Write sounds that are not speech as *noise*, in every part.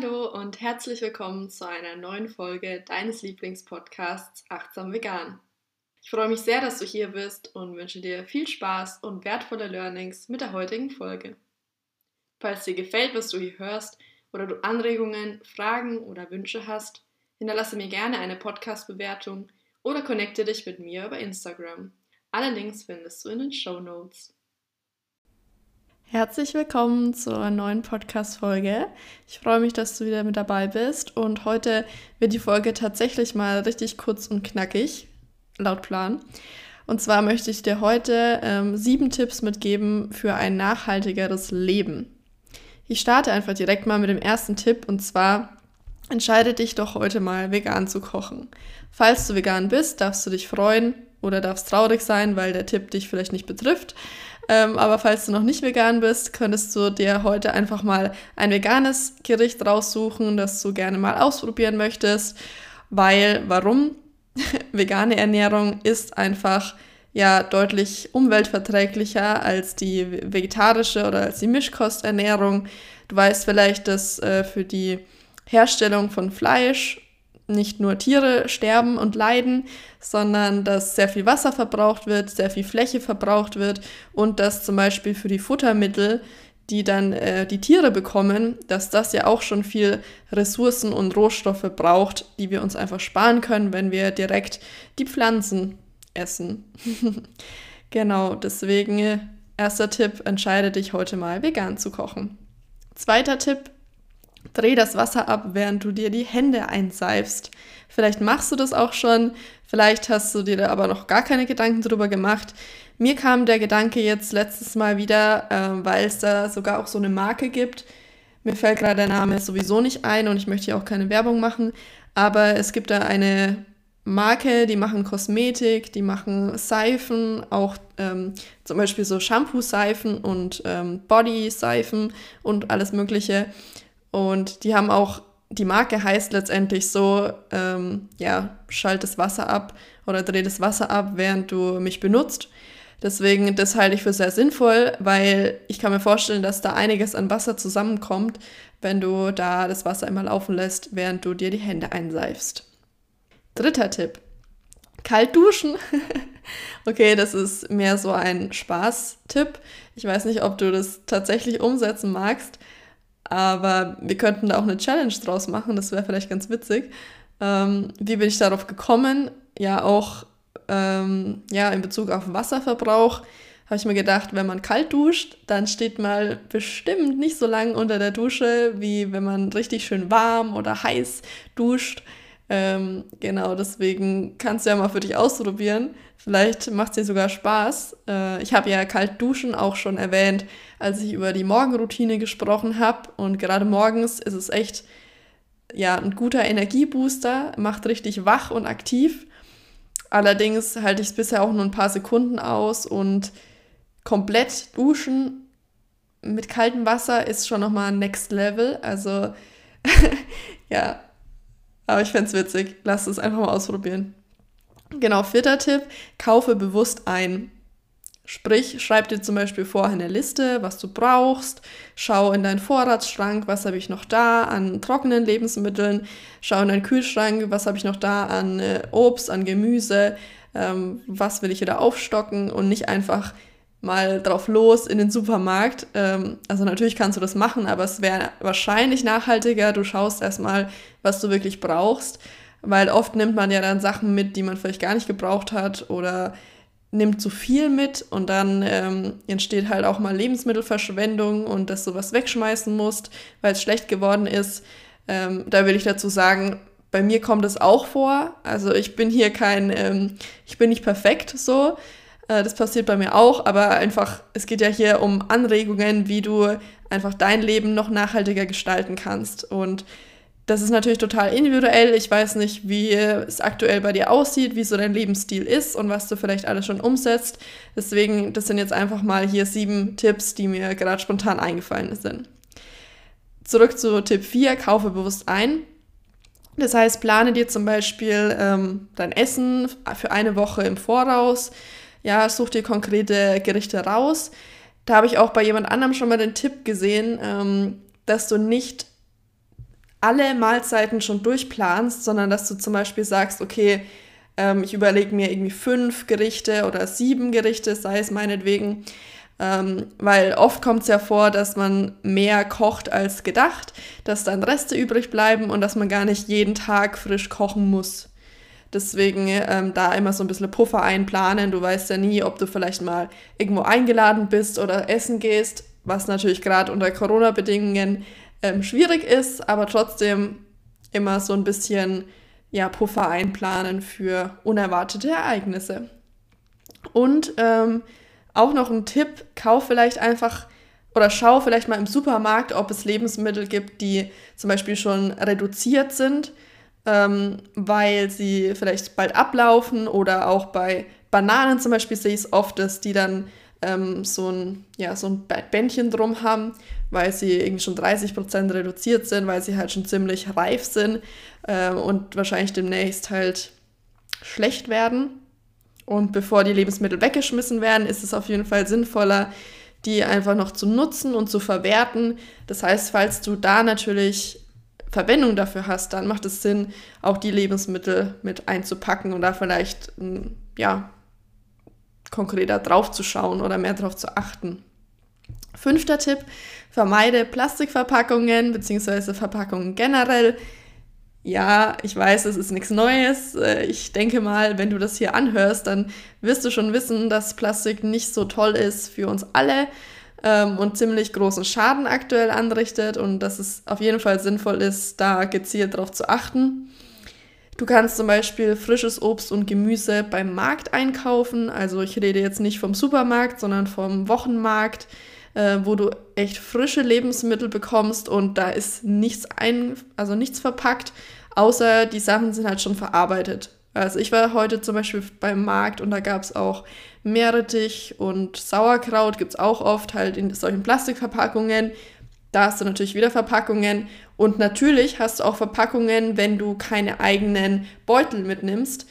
Hallo und herzlich willkommen zu einer neuen Folge deines Lieblingspodcasts Achtsam Vegan. Ich freue mich sehr, dass du hier bist und wünsche dir viel Spaß und wertvolle Learnings mit der heutigen Folge. Falls dir gefällt, was du hier hörst oder du Anregungen, Fragen oder Wünsche hast, hinterlasse mir gerne eine Podcast-Bewertung oder connecte dich mit mir über Instagram. Alle Links findest du in den Show Notes. Herzlich willkommen zur neuen Podcast-Folge. Ich freue mich, dass du wieder mit dabei bist. Und heute wird die Folge tatsächlich mal richtig kurz und knackig, laut Plan. Und zwar möchte ich dir heute ähm, sieben Tipps mitgeben für ein nachhaltigeres Leben. Ich starte einfach direkt mal mit dem ersten Tipp und zwar entscheide dich doch heute mal vegan zu kochen. Falls du vegan bist, darfst du dich freuen oder darfst traurig sein, weil der Tipp dich vielleicht nicht betrifft. Ähm, aber falls du noch nicht vegan bist, könntest du dir heute einfach mal ein veganes Gericht raussuchen, das du gerne mal ausprobieren möchtest. Weil, warum? *laughs* Vegane Ernährung ist einfach ja deutlich umweltverträglicher als die vegetarische oder als die Mischkosternährung. Du weißt vielleicht, dass äh, für die Herstellung von Fleisch nicht nur Tiere sterben und leiden, sondern dass sehr viel Wasser verbraucht wird, sehr viel Fläche verbraucht wird und dass zum Beispiel für die Futtermittel, die dann äh, die Tiere bekommen, dass das ja auch schon viel Ressourcen und Rohstoffe braucht, die wir uns einfach sparen können, wenn wir direkt die Pflanzen essen. *laughs* genau, deswegen erster Tipp, entscheide dich heute mal vegan zu kochen. Zweiter Tipp, Dreh das Wasser ab, während du dir die Hände einseifst. Vielleicht machst du das auch schon, vielleicht hast du dir da aber noch gar keine Gedanken drüber gemacht. Mir kam der Gedanke jetzt letztes Mal wieder, äh, weil es da sogar auch so eine Marke gibt. Mir fällt gerade der Name sowieso nicht ein und ich möchte hier auch keine Werbung machen, aber es gibt da eine Marke, die machen Kosmetik, die machen Seifen, auch ähm, zum Beispiel so Shampoo-Seifen und ähm, Body-Seifen und alles Mögliche. Und die haben auch, die Marke heißt letztendlich so, ähm, ja, schalt das Wasser ab oder dreh das Wasser ab, während du mich benutzt. Deswegen, das halte ich für sehr sinnvoll, weil ich kann mir vorstellen, dass da einiges an Wasser zusammenkommt, wenn du da das Wasser immer laufen lässt, während du dir die Hände einseifst. Dritter Tipp. Kalt duschen. *laughs* okay, das ist mehr so ein Spaß-Tipp. Ich weiß nicht, ob du das tatsächlich umsetzen magst, aber wir könnten da auch eine Challenge draus machen, das wäre vielleicht ganz witzig. Ähm, wie bin ich darauf gekommen? Ja, auch ähm, ja, in Bezug auf Wasserverbrauch habe ich mir gedacht, wenn man kalt duscht, dann steht man bestimmt nicht so lange unter der Dusche, wie wenn man richtig schön warm oder heiß duscht. Ähm, genau, deswegen kannst du ja mal für dich ausprobieren. Vielleicht macht es dir sogar Spaß. Äh, ich habe ja kalt duschen auch schon erwähnt, als ich über die Morgenroutine gesprochen habe. Und gerade morgens ist es echt ja, ein guter Energiebooster, macht richtig wach und aktiv. Allerdings halte ich es bisher auch nur ein paar Sekunden aus und komplett duschen mit kaltem Wasser ist schon nochmal Next Level. Also *laughs* ja, aber ich fände es witzig. Lass es einfach mal ausprobieren. Genau, vierter Tipp, kaufe bewusst ein. Sprich, schreib dir zum Beispiel vorher eine Liste, was du brauchst. Schau in deinen Vorratsschrank, was habe ich noch da an trockenen Lebensmitteln. Schau in deinen Kühlschrank, was habe ich noch da an äh, Obst, an Gemüse. Ähm, was will ich wieder aufstocken und nicht einfach mal drauf los in den Supermarkt. Ähm, also natürlich kannst du das machen, aber es wäre wahrscheinlich nachhaltiger. Du schaust erstmal, was du wirklich brauchst, weil oft nimmt man ja dann Sachen mit, die man vielleicht gar nicht gebraucht hat oder nimmt zu viel mit und dann ähm, entsteht halt auch mal Lebensmittelverschwendung und dass du was wegschmeißen musst, weil es schlecht geworden ist. Ähm, da will ich dazu sagen, bei mir kommt es auch vor. Also ich bin hier kein, ähm, ich bin nicht perfekt so. Äh, das passiert bei mir auch, aber einfach, es geht ja hier um Anregungen, wie du einfach dein Leben noch nachhaltiger gestalten kannst. Und das ist natürlich total individuell. Ich weiß nicht, wie es aktuell bei dir aussieht, wie so dein Lebensstil ist und was du vielleicht alles schon umsetzt. Deswegen, das sind jetzt einfach mal hier sieben Tipps, die mir gerade spontan eingefallen sind. Zurück zu Tipp 4, kaufe bewusst ein. Das heißt, plane dir zum Beispiel ähm, dein Essen für eine Woche im Voraus ja, such dir konkrete Gerichte raus. Da habe ich auch bei jemand anderem schon mal den Tipp gesehen, ähm, dass du nicht alle Mahlzeiten schon durchplanst, sondern dass du zum Beispiel sagst, okay, ähm, ich überlege mir irgendwie fünf Gerichte oder sieben Gerichte, sei es meinetwegen, ähm, weil oft kommt es ja vor, dass man mehr kocht als gedacht, dass dann Reste übrig bleiben und dass man gar nicht jeden Tag frisch kochen muss. Deswegen ähm, da immer so ein bisschen Puffer einplanen. Du weißt ja nie, ob du vielleicht mal irgendwo eingeladen bist oder essen gehst, was natürlich gerade unter Corona-Bedingungen ähm, schwierig ist, aber trotzdem immer so ein bisschen ja, Puffer einplanen für unerwartete Ereignisse. Und ähm, auch noch ein Tipp, kauf vielleicht einfach oder schau vielleicht mal im Supermarkt, ob es Lebensmittel gibt, die zum Beispiel schon reduziert sind, ähm, weil sie vielleicht bald ablaufen oder auch bei Bananen zum Beispiel sehe ich es oft, dass die dann ähm, so ein, ja, so ein Bändchen drum haben, weil sie irgendwie schon 30% reduziert sind, weil sie halt schon ziemlich reif sind äh, und wahrscheinlich demnächst halt schlecht werden. Und bevor die Lebensmittel weggeschmissen werden, ist es auf jeden Fall sinnvoller, die einfach noch zu nutzen und zu verwerten. Das heißt, falls du da natürlich Verwendung dafür hast, dann macht es Sinn, auch die Lebensmittel mit einzupacken und da vielleicht ja, konkreter drauf zu schauen oder mehr drauf zu achten. Fünfter Tipp, vermeide Plastikverpackungen bzw. Verpackungen generell. Ja, ich weiß, es ist nichts Neues. Äh, ich denke mal, wenn du das hier anhörst, dann wirst du schon wissen, dass Plastik nicht so toll ist für uns alle ähm, und ziemlich großen Schaden aktuell anrichtet und dass es auf jeden Fall sinnvoll ist, da gezielt darauf zu achten. Du kannst zum Beispiel frisches Obst und Gemüse beim Markt einkaufen. Also ich rede jetzt nicht vom Supermarkt, sondern vom Wochenmarkt, äh, wo du echt frische Lebensmittel bekommst und da ist nichts ein, also nichts verpackt, außer die Sachen sind halt schon verarbeitet. Also ich war heute zum Beispiel beim Markt und da gab es auch Meerrettich und Sauerkraut, gibt es auch oft halt in solchen Plastikverpackungen. Da hast du natürlich wieder Verpackungen. Und natürlich hast du auch Verpackungen, wenn du keine eigenen Beutel mitnimmst.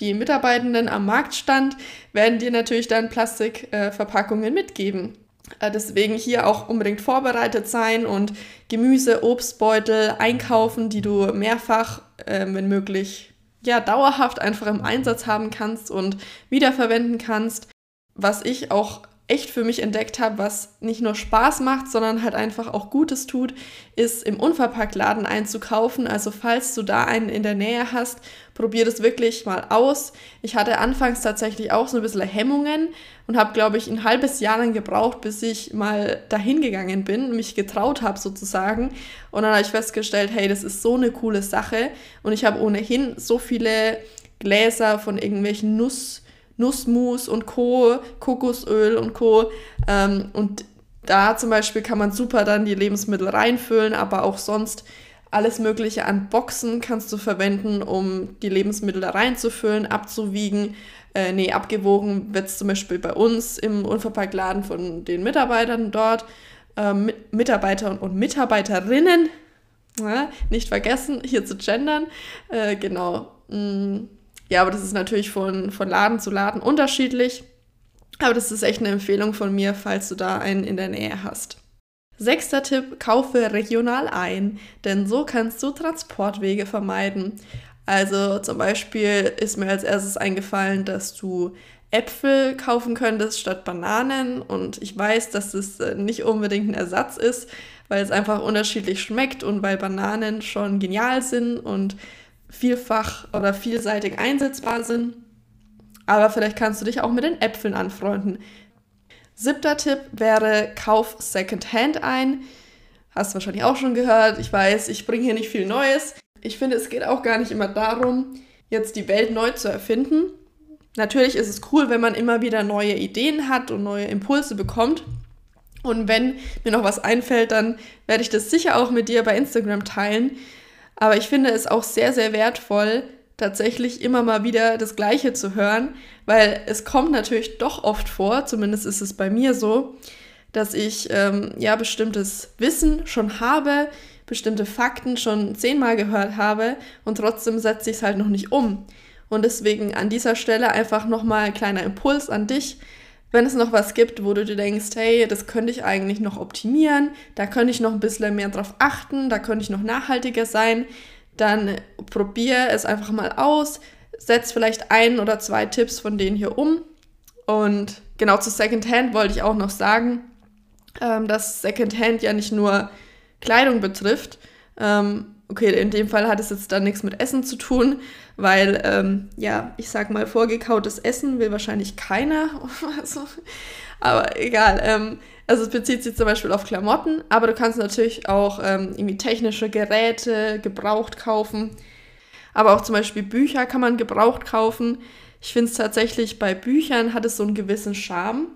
Die Mitarbeitenden am Marktstand werden dir natürlich dann Plastikverpackungen äh, mitgeben. Äh, deswegen hier auch unbedingt vorbereitet sein und Gemüse, Obstbeutel einkaufen, die du mehrfach, äh, wenn möglich, ja, dauerhaft einfach im Einsatz haben kannst und wiederverwenden kannst. Was ich auch echt für mich entdeckt habe, was nicht nur Spaß macht, sondern halt einfach auch Gutes tut, ist im Unverpacktladen einzukaufen. Also falls du da einen in der Nähe hast, probier das wirklich mal aus. Ich hatte anfangs tatsächlich auch so ein bisschen Hemmungen und habe, glaube ich, ein halbes Jahr lang gebraucht, bis ich mal dahin gegangen bin, mich getraut habe sozusagen. Und dann habe ich festgestellt, hey, das ist so eine coole Sache. Und ich habe ohnehin so viele Gläser von irgendwelchen Nuss Nussmus und Co., Kokosöl und Co. Ähm, und da zum Beispiel kann man super dann die Lebensmittel reinfüllen, aber auch sonst alles Mögliche an Boxen kannst du verwenden, um die Lebensmittel da reinzufüllen, abzuwiegen. Äh, nee, abgewogen wird es zum Beispiel bei uns im Unverpacktladen von den Mitarbeitern dort. Ähm, Mitarbeiter und Mitarbeiterinnen, ja, nicht vergessen, hier zu gendern. Äh, genau. Mm ja, aber das ist natürlich von, von Laden zu Laden unterschiedlich. Aber das ist echt eine Empfehlung von mir, falls du da einen in der Nähe hast. Sechster Tipp, kaufe regional ein, denn so kannst du Transportwege vermeiden. Also zum Beispiel ist mir als erstes eingefallen, dass du Äpfel kaufen könntest statt Bananen und ich weiß, dass es äh, nicht unbedingt ein Ersatz ist, weil es einfach unterschiedlich schmeckt und weil Bananen schon genial sind und vielfach oder vielseitig einsetzbar sind. Aber vielleicht kannst du dich auch mit den Äpfeln anfreunden. Siebter Tipp wäre, kauf Secondhand ein. Hast du wahrscheinlich auch schon gehört. Ich weiß, ich bringe hier nicht viel Neues. Ich finde, es geht auch gar nicht immer darum, jetzt die Welt neu zu erfinden. Natürlich ist es cool, wenn man immer wieder neue Ideen hat und neue Impulse bekommt. Und wenn mir noch was einfällt, dann werde ich das sicher auch mit dir bei Instagram teilen. Aber ich finde es auch sehr, sehr wertvoll, tatsächlich immer mal wieder das Gleiche zu hören, weil es kommt natürlich doch oft vor, zumindest ist es bei mir so, dass ich ähm, ja bestimmtes Wissen schon habe, bestimmte Fakten schon zehnmal gehört habe und trotzdem setze ich es halt noch nicht um. Und deswegen an dieser Stelle einfach nochmal ein kleiner Impuls an dich. Wenn es noch was gibt, wo du dir denkst, hey, das könnte ich eigentlich noch optimieren, da könnte ich noch ein bisschen mehr drauf achten, da könnte ich noch nachhaltiger sein, dann probier es einfach mal aus, setz vielleicht ein oder zwei Tipps von denen hier um. Und genau zu Secondhand wollte ich auch noch sagen, ähm, dass Secondhand ja nicht nur Kleidung betrifft. Ähm, okay, in dem Fall hat es jetzt dann nichts mit Essen zu tun, weil, ähm, ja, ich sag mal, vorgekautes Essen will wahrscheinlich keiner. *laughs* also, aber egal. Ähm, also es bezieht sich zum Beispiel auf Klamotten, aber du kannst natürlich auch ähm, irgendwie technische Geräte gebraucht kaufen. Aber auch zum Beispiel Bücher kann man gebraucht kaufen. Ich finde es tatsächlich, bei Büchern hat es so einen gewissen Charme.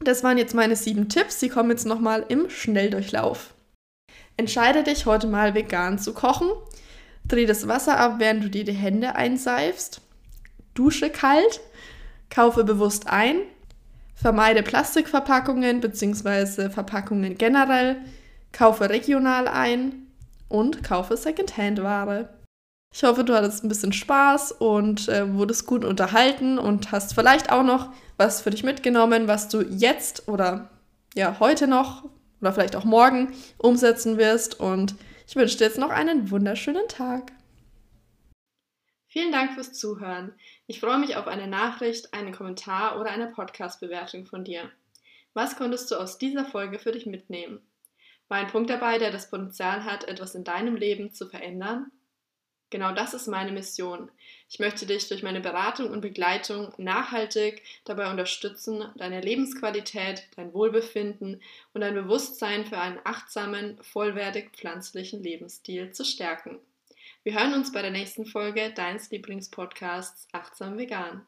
Das waren jetzt meine sieben Tipps. Sie kommen jetzt nochmal im Schnelldurchlauf. Entscheide dich heute mal vegan zu kochen. Dreh das Wasser ab, während du dir die Hände einseifst. Dusche kalt. Kaufe bewusst ein. Vermeide Plastikverpackungen bzw. Verpackungen generell. Kaufe regional ein. Und kaufe Secondhand-Ware. Ich hoffe, du hattest ein bisschen Spaß und äh, wurdest gut unterhalten und hast vielleicht auch noch was für dich mitgenommen, was du jetzt oder ja heute noch oder vielleicht auch morgen umsetzen wirst. Und ich wünsche dir jetzt noch einen wunderschönen Tag. Vielen Dank fürs Zuhören. Ich freue mich auf eine Nachricht, einen Kommentar oder eine Podcast-Bewertung von dir. Was konntest du aus dieser Folge für dich mitnehmen? War ein Punkt dabei, der das Potenzial hat, etwas in deinem Leben zu verändern? Genau das ist meine Mission. Ich möchte dich durch meine Beratung und Begleitung nachhaltig dabei unterstützen, deine Lebensqualität, dein Wohlbefinden und dein Bewusstsein für einen achtsamen, vollwertig pflanzlichen Lebensstil zu stärken. Wir hören uns bei der nächsten Folge deines Lieblingspodcasts Achtsam Vegan.